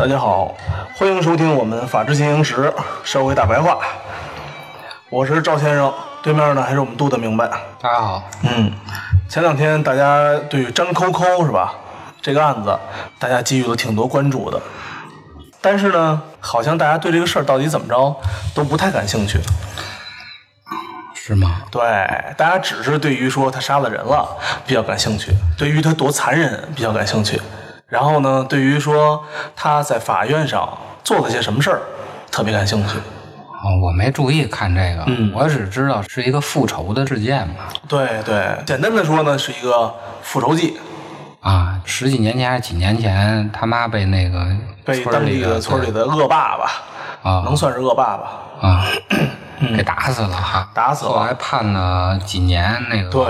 大家好，欢迎收听我们《法治进行时》社会大白话。我是赵先生，对面呢还是我们杜的明白。大家好，嗯，前两天大家对于张扣扣是吧这个案子，大家给予了挺多关注的，但是呢，好像大家对这个事儿到底怎么着都不太感兴趣。是吗？对，大家只是对于说他杀了人了比较感兴趣，对于他多残忍比较感兴趣，然后呢，对于说他在法院上做了些什么事儿特别感兴趣。哦，我没注意看这个，嗯。我只知道是一个复仇的事件嘛。对对，简单的说呢，是一个复仇记，啊，十几年前还是几年前，他妈被那个被当地村里的的村里的恶霸吧，啊。能算是恶霸吧？啊。给打死了哈，打死了。后来判了几年那个。对，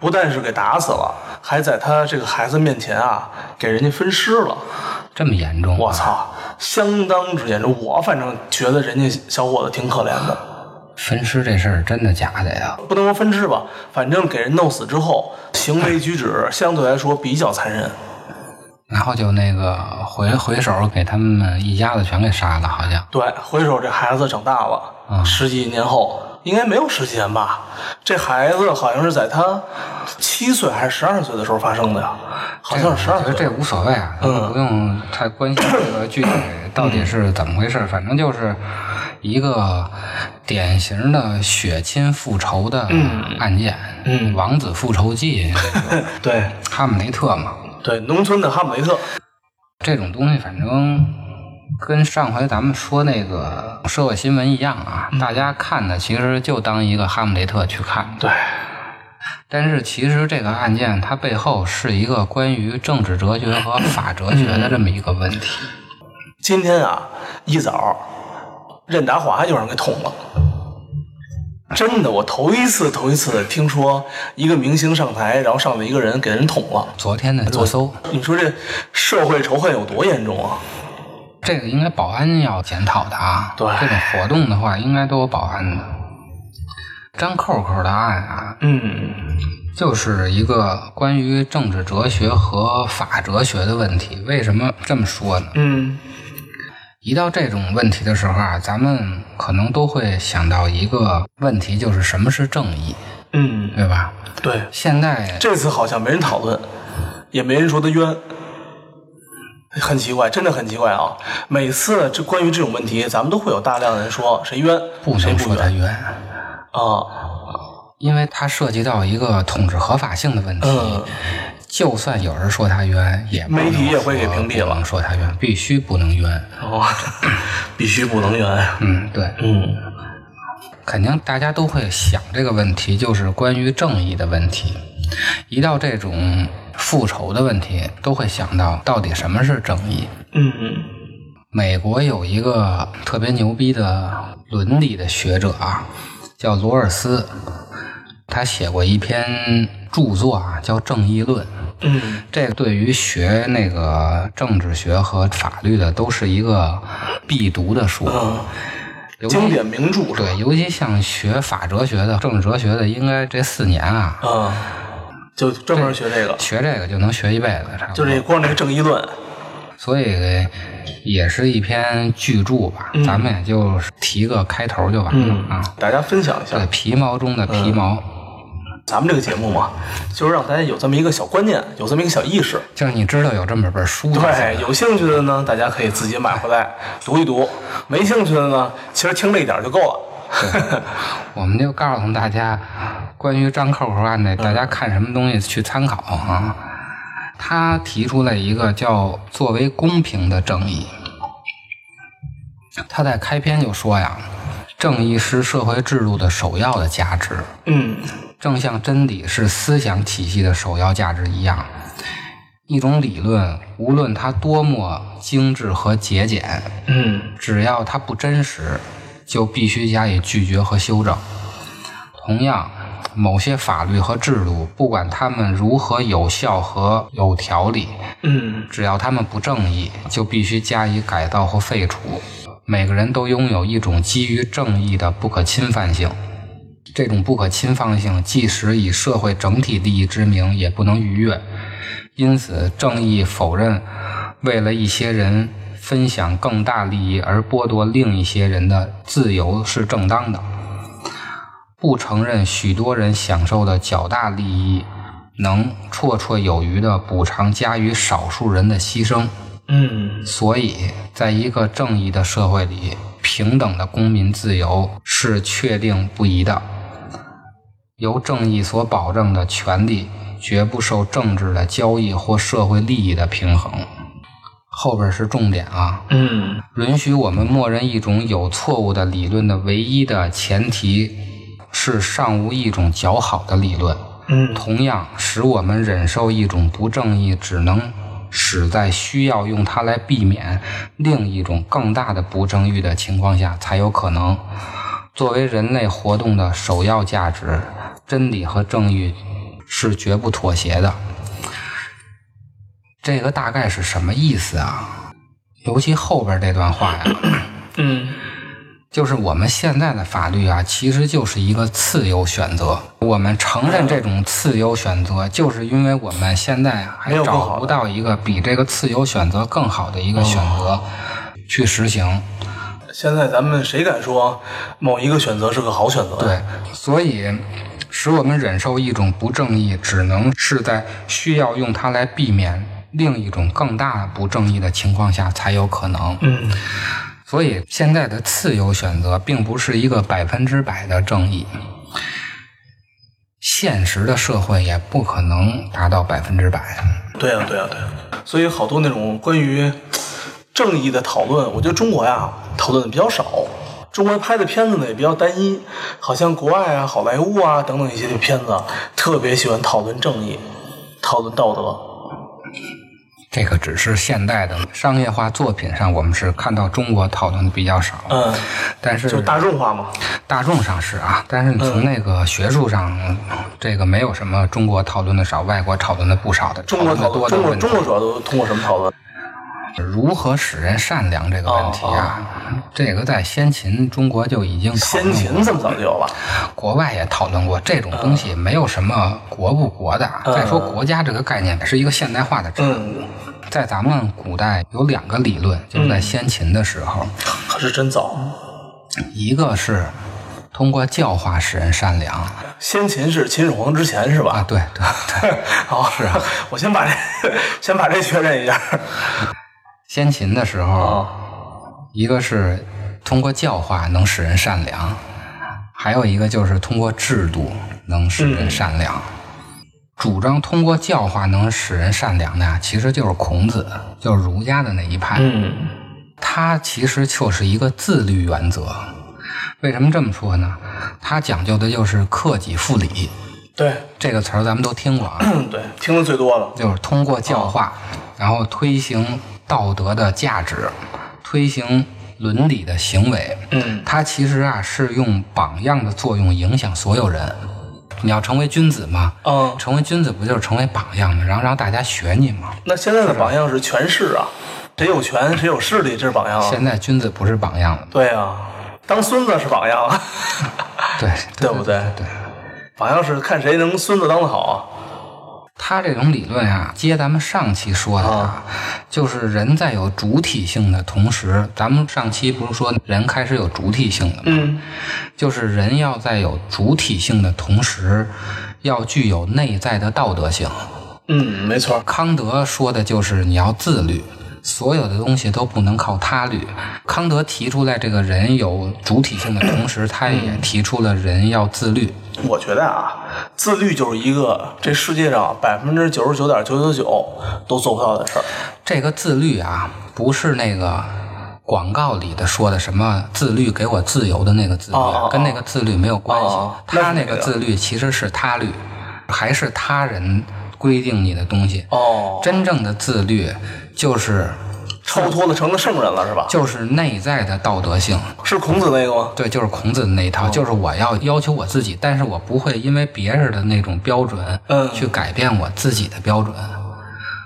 不但是给打死了，还在他这个孩子面前啊，给人家分尸了。这么严重？我！操，相当之严重。我反正觉得人家小伙子挺可怜的，分尸这事儿真的假的呀？不能说分尸吧，反正给人弄死之后，行为举止相对来说比较残忍。然后就那个回回手给他们一家子全给杀了，好像。对，回手这孩子长大了，嗯十几年后，应该没有十几年吧？这孩子好像是在他七岁还是十二岁的时候发生的呀？好像是十二岁。这无所谓啊，嗯不用太关心这个具体到底是怎么回事，反正就是一个典型的血亲复仇的案件，嗯王子复仇记，对哈姆雷特嘛，对，农村的哈姆雷特。这种东西反正跟上回咱们说那个社会新闻一样啊，大家看的其实就当一个哈姆雷特去看，对，但是其实这个案件它背后是一个关于政治哲学和法哲学的这么一个问题。今天啊，一早任达华就让人给捅了。真的，我头一次头一次听说一个明星上台，然后上面一个人给人捅了。昨天的热搜，你说这社会仇恨有多严重啊？这个应该保安要检讨的啊。对这种活动的话，应该都有保安的。张扣扣的案啊，嗯，就是一个关于政治哲学和法哲学的问题。为什么这么说呢？嗯，一到这种问题的时候啊，咱们可能都会想到一个问题，就是什么是正义，嗯，对吧？对，现在这次好像没人讨论，也没人说他冤，很奇怪，真的很奇怪啊！每次这关于这种问题，咱们都会有大量的人说谁冤，不能说他冤，啊。因为它涉及到一个统治合法性的问题。嗯就算有人说他冤，也媒体也会给屏蔽了不能说他冤，必须不能冤。哦，必须不能冤。嗯，对，嗯肯定大家都会想这个问题，就是关于正义的问题。一到这种复仇的问题，都会想到到底什么是正义。嗯嗯美国有一个特别牛逼的伦理的学者啊，叫罗尔斯，他写过一篇著作啊，叫《正义论》。嗯这个对于学那个政治学和法律的都是一个必读的书。嗯，经典名著？对，尤其像学法哲学的、政治哲学的，应该这四年啊，嗯，就专门学这个，学这个就能学一辈子，差不多。就这光这个正义论。所以也是一篇巨著吧，咱们也就提个开头就完了、嗯啊。大家分享一对，下。皮毛中的皮毛。咱们这个节目嘛，就是让大家有这么一个小观念，有这么一个小意识。就是你知道有这么本书对，有兴趣的呢，大家可以自己买回来读一读；没兴趣的呢，其实听这一点就够了。我们就告诉大家，关于张扣扣案的，大家看什么东西去参考啊？他提出了一个叫“作为公平的正义”。他在开篇就说呀，正义是社会制度的首要的价值，嗯正像真理是思想体系的首要价值一样。一种理论，无论它多么精致和节俭，嗯只要它不真实，就必须加以拒绝和修正。同样，某些法律和制度，不管他们如何有效和有条理，嗯只要他们不正义，就必须加以改造或废除。每个人都拥有一种基于正义的不可侵犯性，这种不可侵犯性，即使以社会整体利益之名，也不能逾越。因此，正义否认为了一些人分享更大利益而剥夺另一些人的自由是正当的，不承认许多人享受的较大利益能绰绰有余地补偿加于少数人的牺牲。嗯所以，在一个正义的社会里，平等的公民自由是确定不移的。由正义所保证的权利，绝不受政治的交易或社会利益的平衡。后边是重点啊！嗯允许我们默认一种有错误的理论的唯一的前提是尚无一种较好的理论。嗯同样，使我们忍受一种不正义，只能使在需要用它来避免另一种更大的不正义的情况下才有可能。作为人类活动的首要价值，真理和正义是绝不妥协的。这个大概是什么意思啊？尤其后边这段话呀，嗯就是我们现在的法律啊，其实就是一个次优选择。我们承认这种次优选择，就是因为我们现在还找不到一个比这个次优选择更好的一个选择去实行。现在咱们谁敢说某一个选择是个好选择？对，所以使我们忍受一种不正义，只能是在需要用它来避免另一种更大不正义的情况下才有可能。嗯所以现在的自由选择并不是一个百分之百的正义，现实的社会也不可能达到百分之百。对呀、对呀、对呀、所以好多那种关于正义的讨论，我觉得中国呀讨论的比较少。中国拍的片子呢也比较单一，好像国外啊、好莱坞啊等等一些片子，特别喜欢讨论正义、讨论道德。这个只是现代的商业化作品上，我们是看到中国讨论的比较少。嗯，但是就大众化嘛。大众上是啊，但是你从那个学术上，这个没有什么中国讨论的少，外国讨论的不少的，中国讨论，的多的中国中。国主要都通过什么讨论？如何使人善良这个问题啊，这个在先秦中国就已经先秦这么早就有了。国外也讨论过这种东西，没有什么国不国的。再说国家这个概念是一个现代化的产物，在咱们古代有两个理论，就是在先秦的时候，可是真早。一个是通过教化使人善良啊，先秦是秦始皇之前是吧？啊对对对，好，是啊，我先把这先把这确认一下。先秦的时候，啊，一个是通过教化能使人善良，还有一个就是通过制度能使人善良。主张通过教化能使人善良的呀，其实就是孔子，就是儒家的那一派。嗯他其实就是一个自律原则。为什么这么说呢？他讲究的就是克己复礼，对，这个词儿咱们都听过啊，嗯对，听的最多了。就是通过教化，然后推行道德的价值，推行伦理的行为。嗯它其实啊是用榜样的作用影响所有人。你要成为君子嘛，嗯，成为君子不就是成为榜样嘛，然后让大家学你嘛。那现在的榜样是权势啊，谁有权谁有势力，这是榜样啊。现在君子不是榜样了，对啊，当孙子是榜样啊，对对不对？对。榜样是看谁能孙子当得好啊。他这种理论啊，接咱们上期说的啊，就是人在有主体性的同时，咱们上期不是说人开始有主体性了吗？嗯就是人要在有主体性的同时，要具有内在的道德性。嗯，没错。康德说的就是你要自律，所有的东西都不能靠他律。康德提出来这个人有主体性的同时，他也提出了人要自律。我觉得啊，自律就是一个这世界上百分之九十九点九九九都做不到的事儿。这个自律啊，不是那个广告里的说的什么自律给我自由的那个自律，跟那个自律没有关系。哦他那个自律其实是他律，还是他人规定你的东西。哦，真正的自律就是超脱了，成了圣人了是吧？就是内在的道德性。是孔子那个吗？对，就是孔子的那一哦套，就是我要要求我自己，但是我不会因为别人的那种标准，嗯去改变我自己的标准。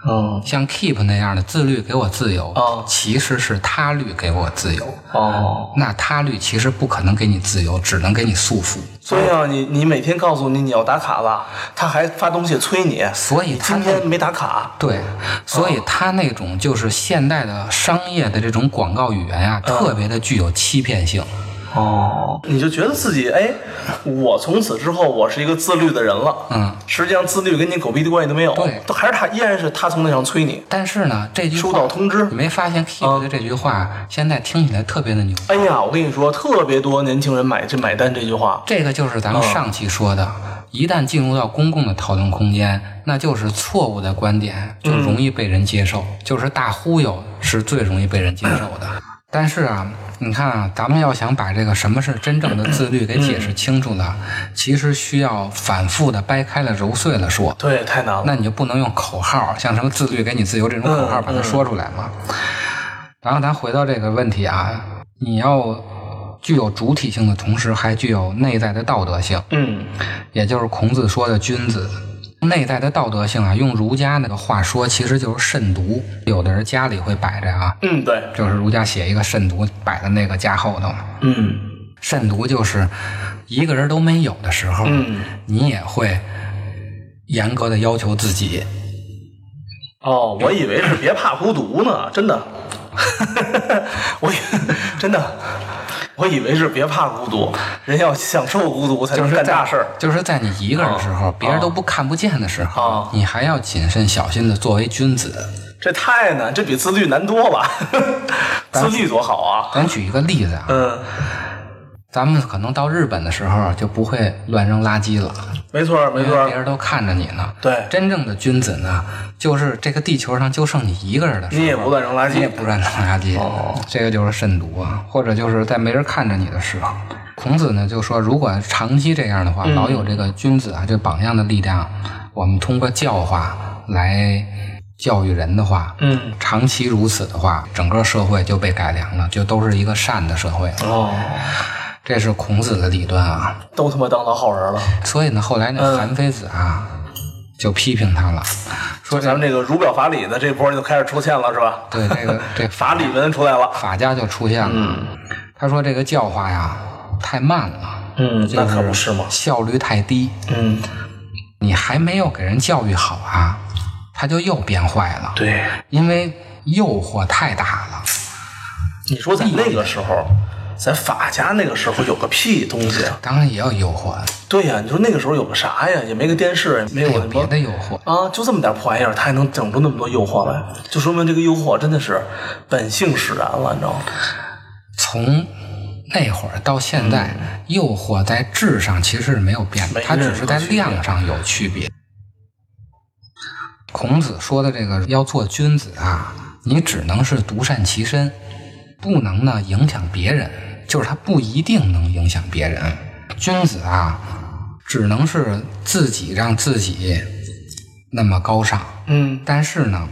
嗯，像 Keep 那样的自律给我自由，哦其实是他律给我自由。哦，那他律其实不可能给你自由，只能给你束缚。所以啊，你你每天告诉你你要打卡了，他还发东西催你，所以他今天没打卡，对，所以他那种就是现代的商业的这种广告语言啊，嗯特别的具有欺骗性。哦，你就觉得自己哎，我从此之后我是一个自律的人了，嗯，实际上自律跟你狗屁的关系都没有，对。都还是他依然是他从那上催你，但是呢，这句话收到通知。你没发现 Keep 的这句话、现在听起来特别的牛？哎呀，我跟你说，特别多年轻人买这买单这句话，这个就是咱们上期说的，一旦进入到公共的讨论空间，那就是错误的观点就容易被人接受，就是大忽悠是最容易被人接受的。但是啊，你看啊，咱们要想把这个什么是真正的自律给解释清楚了，其实需要反复的掰开了揉碎了说。对，太难了。那你就不能用口号，像什么自律给你自由这种口号把它说出来嘛。然后咱回到这个问题啊，你要具有主体性的同时，还具有内在的道德性，嗯，也就是孔子说的君子。内在的道德性啊，用儒家那个话说，其实就是慎独。有的人家里会摆着啊，嗯，对，就是儒家写一个慎独摆在那个家后头。嗯慎独就是一个人都没有的时候，嗯，你也会严格的要求自己。哦，我以为是别怕孤独呢，真的，我以真的，我以为是别怕孤独，人要享受孤独才能干大事儿。就是在你一个人的时候，别人都不看不见的时候，哦你还要谨慎小心的作为君子。这太难，这比自律难多了。自律多好啊！咱举一个例子啊，嗯，咱们可能到日本的时候就不会乱扔垃圾了，没错没错别，人都看着你呢。对真正的君子呢，就是这个地球上就剩你一个人的时候，你也不乱扔垃圾你也不乱扔垃圾。哦这个就是慎独啊，或者就是在没人看着你的时候。孔子呢就说，如果长期这样的话，老有这个君子啊，这榜样的力量，我们通过教化来教育人的话，嗯，长期如此的话，整个社会就被改良了，就都是一个善的社会了。哦，这是孔子的理论啊。都他妈当老好人了。所以呢，后来那韩非子啊，就批评他了，说咱们这个儒表法理的这波就开始出现了，是吧？对这个 这法理文出来了。法家就出现了。他说这个教化呀太慢了，嗯，那可不是嘛。效率太低，嗯，你还没有给人教育好啊，他就又变坏了。，对，因为诱惑太大了。你说在那个时候，在法家那个时候有个屁东西啊？当然也有诱惑，对呀、你说那个时候有个啥呀？也没个电视，也没有别的诱惑。啊，就这么点破玩意儿，他还能整出那么多诱惑来，就说明这个诱惑真的是本性使然了，你知道吗？从那会儿到现在，诱惑在质上其实是没有变的，它只是在量上有区别。孔子说的这个要做君子啊，你只能是独善其身，不能呢影响别人，就是他不一定能影响别人。君子啊，只能是自己让自己那么高尚，嗯，但是呢，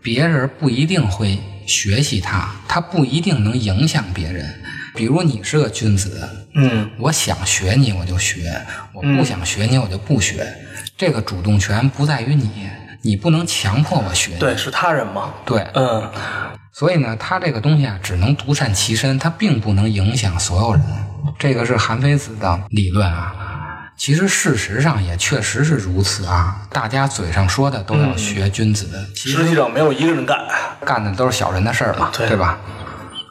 别人不一定会学习他，他不一定能影响别人。比如你是个君子，嗯，我想学你我就学，我不想学你我就不学。这个主动权不在于你，你不能强迫我学你。对，是他人嘛。对，嗯，所以呢，他这个东西啊，只能独善其身，它并不能影响所有人。这个是韩非子的理论啊。其实事实上也确实是如此啊，大家嘴上说的都要学君子，其实实际上没有一个人干。干的都是小人的事儿嘛，对对吧？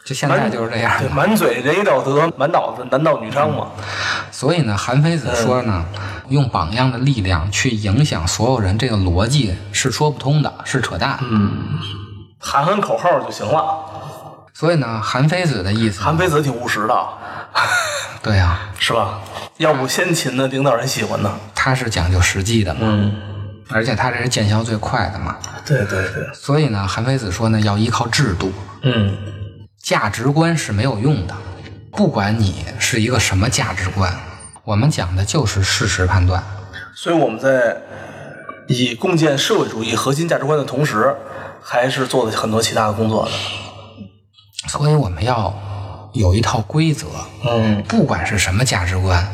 就现在就是这样对，满嘴仁义道德，满脑子男盗女娼嘛。所以呢，韩非子说呢，用榜样的力量去影响所有人，这个逻辑是说不通的，是扯淡。喊喊口号就行了。所以呢，韩非子的意思，韩非子挺务实的，对呀、是吧？要不先秦的领导人喜欢呢。他是讲究实际的嘛，嗯，而且他这是见效最快的嘛。对对对，所以呢，韩非子说呢，要依靠制度，嗯价值观是没有用的。不管你是一个什么价值观，我们讲的就是事实判断。所以我们在以共建社会主义核心价值观的同时，还是做了很多其他的工作的。所以我们要有一套规则，嗯，不管是什么价值观，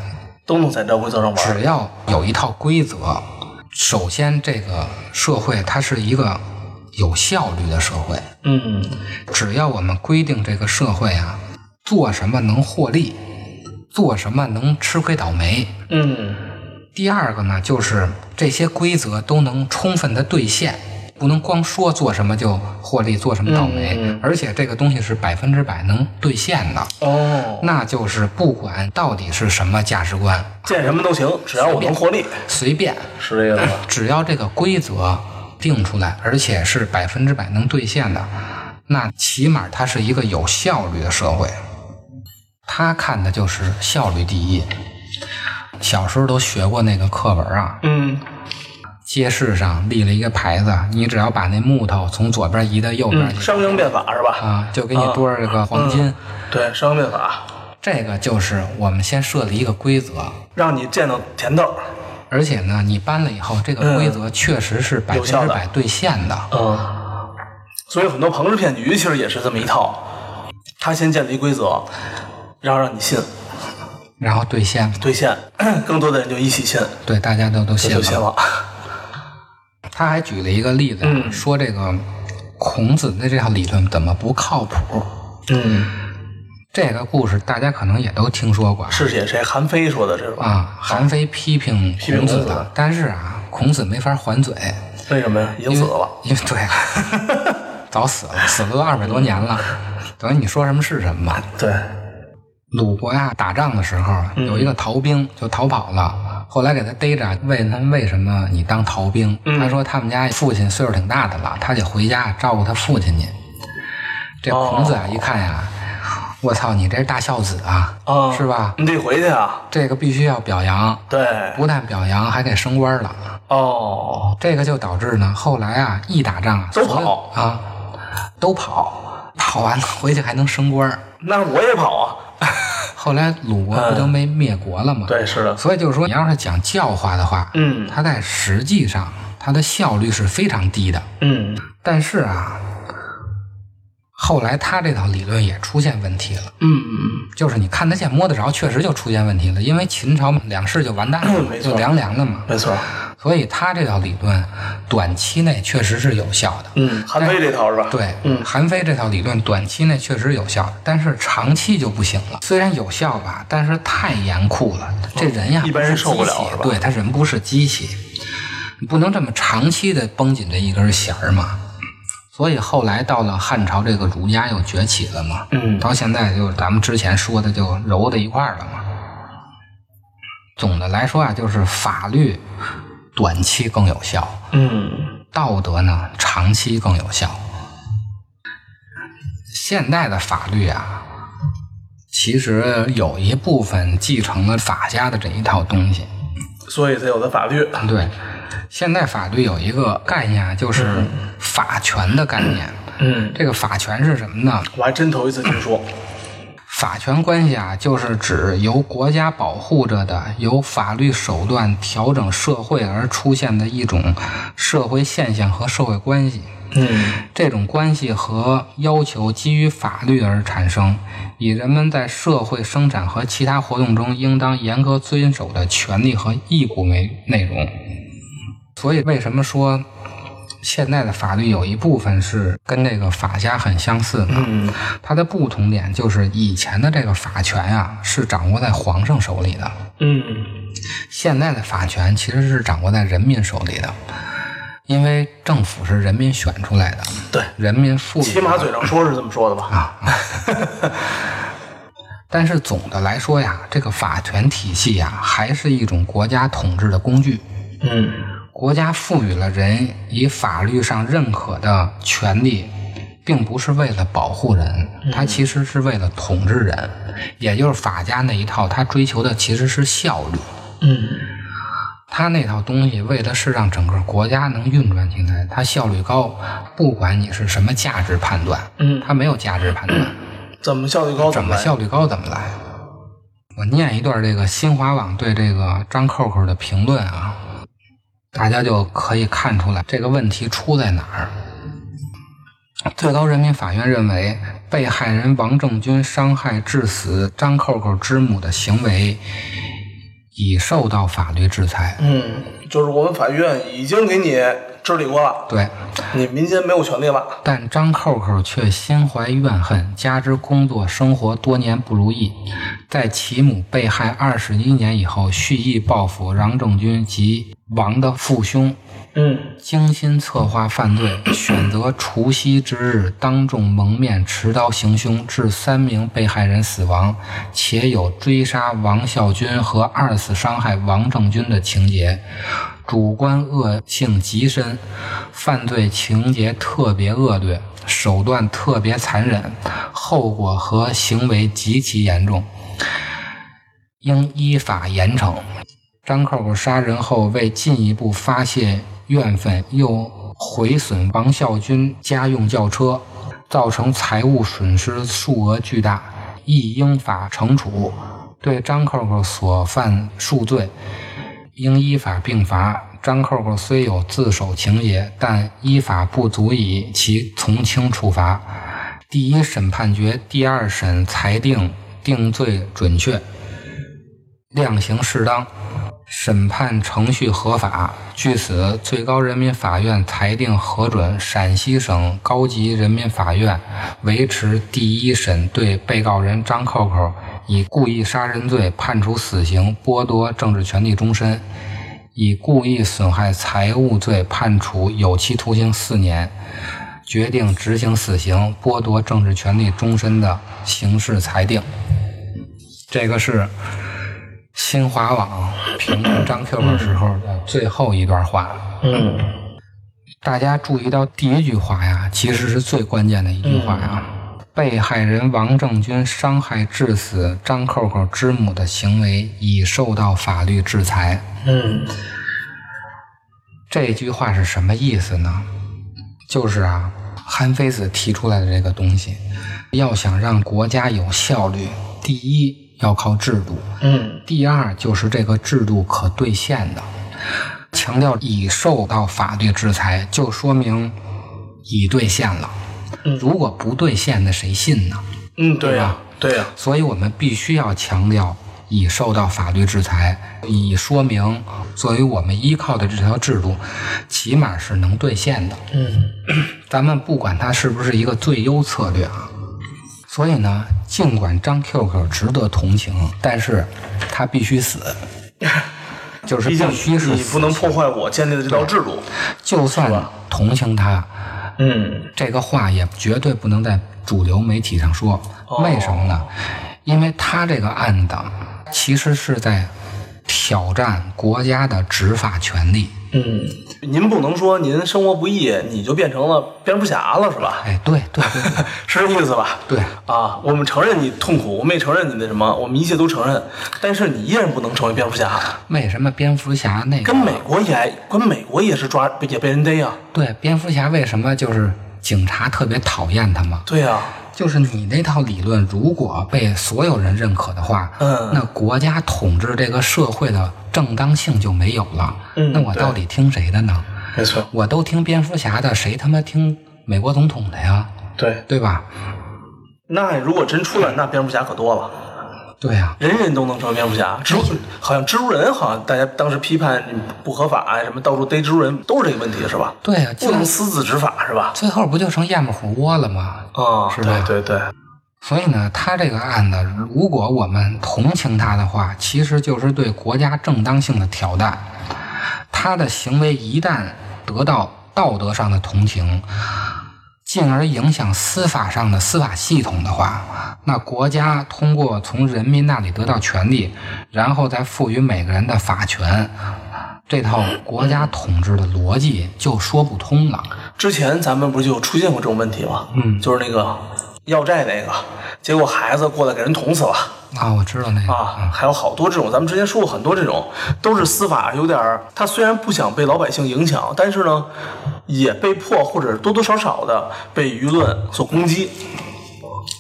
都能在这规则上玩。只要有一套规则，首先这个社会它是一个有效率的社会。嗯只要我们规定这个社会啊，做什么能获利，做什么能吃亏倒霉。嗯第二个呢，就是这些规则都能充分的兑现，不能光说做什么就获利，做什么倒霉，嗯嗯而且这个东西是百分之百能兑现的。哦，那就是不管到底是什么价值观，见什么都行，只要我能获利，随便，是这个意思吧？只要这个规则定出来，而且是百分之百能兑现的，那起码它是一个有效率的社会。他看的就是效率第一。小时候都学过那个课文啊，嗯街市上立了一个牌子，你只要把那木头从左边移到右边嗯，去、商鞅变法是吧？啊，就给你多少这个黄金。对，商鞅变法，这个就是我们先设立一个规则，让你见到甜豆。而且呢，你搬了以后，这个规则确实是百分之百兑现的。嗯，所以很多庞氏骗局其实也是这么一套，他先建立规则，然后让你信，然后兑现，兑现，更多的人就一起信，对，大家都都信了。他还举了一个例子，嗯说这个孔子的这套理论怎么不靠谱。嗯，这个故事大家可能也都听说过是写谁？韩非说的，这是吧？啊。韩非批评孔子的，但是啊，孔子没法还嘴，为什么呀？已经死了。因为对了，早死了，死了都二百多年了。等于你说什么是什么吧。对，鲁国呀，打仗的时候嗯有一个逃兵就逃跑了，后来给他逮着，问他为什么你当逃兵？嗯他说他们家父亲岁数挺大的了，他得回家照顾他父亲去。这孔子啊，哦一看呀，我操，你这是大孝子啊，啊，是吧？你得回去啊。这个必须要表扬，对，不但表扬，还给升官了。哦，这个就导致呢，后来啊，一打仗啊，都跑啊，都跑，跑完了回去还能升官。那我也跑啊。后来鲁国不都没灭国了吗？对，是的。所以就是说，你要是讲教化的话，嗯它在实际上它的效率是非常低的。嗯但是啊，后来他这套理论也出现问题了，嗯嗯就是你看得见摸得着，确实就出现问题了，因为秦朝两世就完蛋了，没就凉凉了嘛。没错。所以他这套理论短期内确实是有效的。嗯，韩非这套是吧？对，嗯韩非这套理论短期内确实有效，但是长期就不行了。虽然有效吧，但是太严酷了。这人呀，一般人受不了是吧对他人不是机器，你不能这么长期的绷紧这一根弦儿嘛。所以后来到了汉朝，这个儒家又崛起了嘛。嗯到现在就是咱们之前说的就揉在一块儿了嘛。总的来说啊，就是法律短期更有效，嗯道德呢长期更有效。现代的法律啊，其实有一部分继承了法家的这一套东西。所以才有的法律。对，现在法律有一个概念啊，就是法权的概念。嗯，这个法权是什么呢？我还真头一次听说。法权关系啊，就是指由国家保护着的，由法律手段调整社会而出现的一种社会现象和社会关系。嗯这种关系和要求基于法律而产生，以人们在社会生产和其他活动中应当严格遵守的权利和义务为内容。所以，为什么说现在的法律有一部分是跟这个法家很相似呢？嗯。它的不同点就是以前的这个法权啊是掌握在皇上手里的，嗯。现在的法权其实是掌握在人民手里的，因为政府是人民选出来的，对，人民赋予起码嘴上说是这么说的吧？啊，但是总的来说呀，这个法权体系呀，还是一种国家统治的工具。嗯国家赋予了人以法律上认可的权利，并不是为了保护人，它其实是为了统治人。也就是法家那一套，他追求的其实是效率。嗯他那套东西为的是让整个国家能运转起来，它效率高。不管你是什么价值判断，嗯，它没有价值判断，怎么效率高怎？么效率高怎么来。我念一段这个新华网对这个张扣扣的评论啊，大家就可以看出来这个问题出在哪儿。最高人民法院认为，被害人王正军伤害致死张扣扣之母的行为已受到法律制裁。嗯，就是我们法院已经给你治理过了，对，你民间没有权利了。但张扣扣却心怀怨恨，加之工作生活多年不如意，在其母被害二十一年以后，蓄意报复王正军及王的父兄，嗯。精心策划犯罪，选择除夕之日当众蒙面持刀行凶，致三名被害人死亡，且有追杀王孝军和二次伤害王正军的情节，主观恶性极深，犯罪情节特别恶劣，手段特别残忍，后果和行为极其严重，应依法严惩。张扣扣杀人后，为进一步发泄怨愤，又毁损王孝军家用轿车，造成财物损失数额巨大，亦应法惩处。对张扣扣所犯数罪，应依法并罚。张扣扣虽有自首情节，但依法不足以其从轻处罚。第一审判决第二审裁定定罪准确，量刑适当，审判程序合法。据此，最高人民法院裁定核准陕西省高级人民法院维持第一审对被告人张扣扣以故意杀人罪判处死刑，剥夺政治权利终身；以故意损害财物罪判处有期徒刑四年。决定执行死刑、剥夺政治权利终身的刑事裁定。这个是新华网评论张 Q 的时候的最后一段话。嗯大家注意到第一句话呀，其实是最关键的一句话呀。被害人王正军伤害致死张扣扣之母的行为已受到法律制裁。嗯这句话是什么意思呢？就是啊，韩非子提出来的这个东西，要想让国家有效率，第一要靠制度，嗯第二就是这个制度可兑现的。强调已受到法律制裁，就说明已兑现了。嗯如果不兑现，那谁信呢？嗯，对呀、对呀、所以我们必须要强调已受到法律制裁，以说明作为我们依靠的这条制度，起码是能兑现的。嗯 咱们不管它是不是一个最优策略啊。所以呢，尽管张 QQ 值得同情，但是他必须死，就是必须是你不能破坏我建立的这套制度。就算同情他，嗯这个话也绝对不能在主流媒体上说。哦为什么呢？因为他这个案子其实是在挑战国家的执法权利。嗯，您不能说您生活不易，你就变成了蝙蝠侠了，是吧？哎，对对 是这意思吧？对，啊，我们承认你痛苦，我们也承认你那什么，我们一切都承认，但是你依然不能成为蝙蝠侠。为什么蝙蝠侠那个跟美国也跟美国也是抓也被人逮啊、对蝙蝠侠为什么就是警察特别讨厌他吗？对呀、就是你那套理论，如果被所有人认可的话，嗯那国家统治这个社会的正当性就没有了。嗯那我到底听谁的呢？没错，我都听蝙蝠侠的，谁他妈听美国总统的呀？对。对吧？那如果真出来，那蝙蝠侠可多了，对呀、人人都能成蝙蝠侠。蜘蛛好像蜘蛛人，好像大家当时批判不合法啊，什么到处逮蜘蛛人，都是这个问题，是吧？对呀、不能私自执法，是吧？最后不就成燕子虎窝了吗？啊，是吧对对对，所以呢，他这个案子，如果我们同情他的话，其实就是对国家正当性的挑战。他的行为一旦得到道德上的同情，进而影响司法上的司法系统的话，那国家通过从人民那里得到权利，然后再赋予每个人的法权，这套国家统治的逻辑就说不通了。之前咱们不就出现过这种问题吗？嗯，就是那个要债那个，结果孩子过来给人捅死了。啊，我知道那个啊，还有好多这种，咱们之前说过很多这种，都是司法有点儿，他虽然不想被老百姓影响，但是呢，也被迫或者多多少少的被舆论所攻击，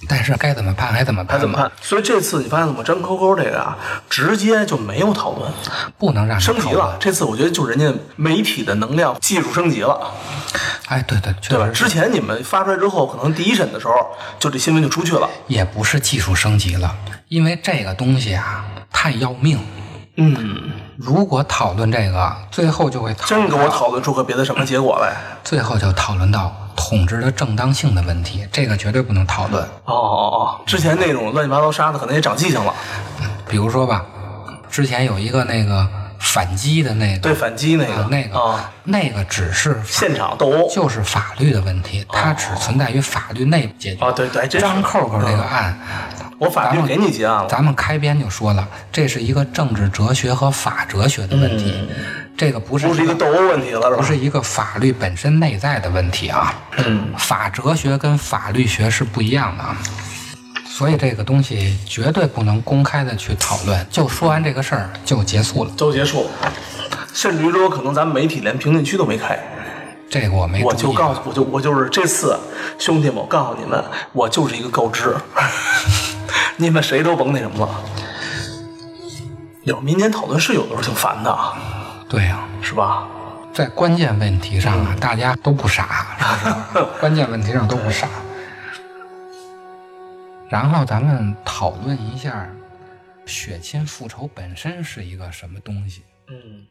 但是该怎么判还怎么判，还怎么判？所以这次你发现怎么张扣扣这个啊，直接就没有讨论，不能让升级了。这次我觉得就人家媒体的能量技术升级了，哎，对对，确对吧？实之前你们发出来之后，可能第一审的时候就这新闻就出去了，也不是技术升级了，因为这个东西啊太要命。嗯，如果讨论这个，最后就会讨真给我讨论出个别的什么结果来。最后就讨论到统治的正当性的问题，这个绝对不能讨论。哦哦哦，之前那种乱七八糟杀的，可能也长记性了。比如说吧，之前有一个那个反击的那个，对反击那个、啊那个、啊，那个只是现场斗殴。就是法律的问题，它只存在于法律内部解决。啊，对对，真是。张扣扣这个案，我法律给你结案了。咱们开篇就说了，这是一个政治哲学和法哲学的问题，这个不是嗯不是一个斗殴问题了，是吧？不是一个法律本身内在的问题啊。嗯，法哲学跟法律学是不一样的。啊，所以这个东西绝对不能公开的去讨论。就说完这个事儿就结束了，都结束了。甚至于说，可能咱们媒体连评论区都没开。这个我没我就告诉，我就我就是这次，兄弟们，我告诉你们，我就是一个告知，你们谁都甭那什么了。有民间讨论是有的时候挺烦的，啊，对呀、是吧？在关键问题上嗯啊，大家都不傻，是不是？关键问题上都不傻。然后咱们讨论一下，血亲复仇本身是一个什么东西？嗯